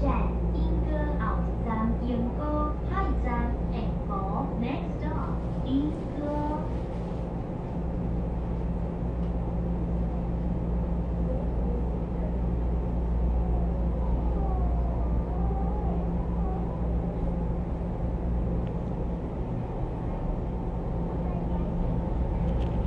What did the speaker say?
Jack.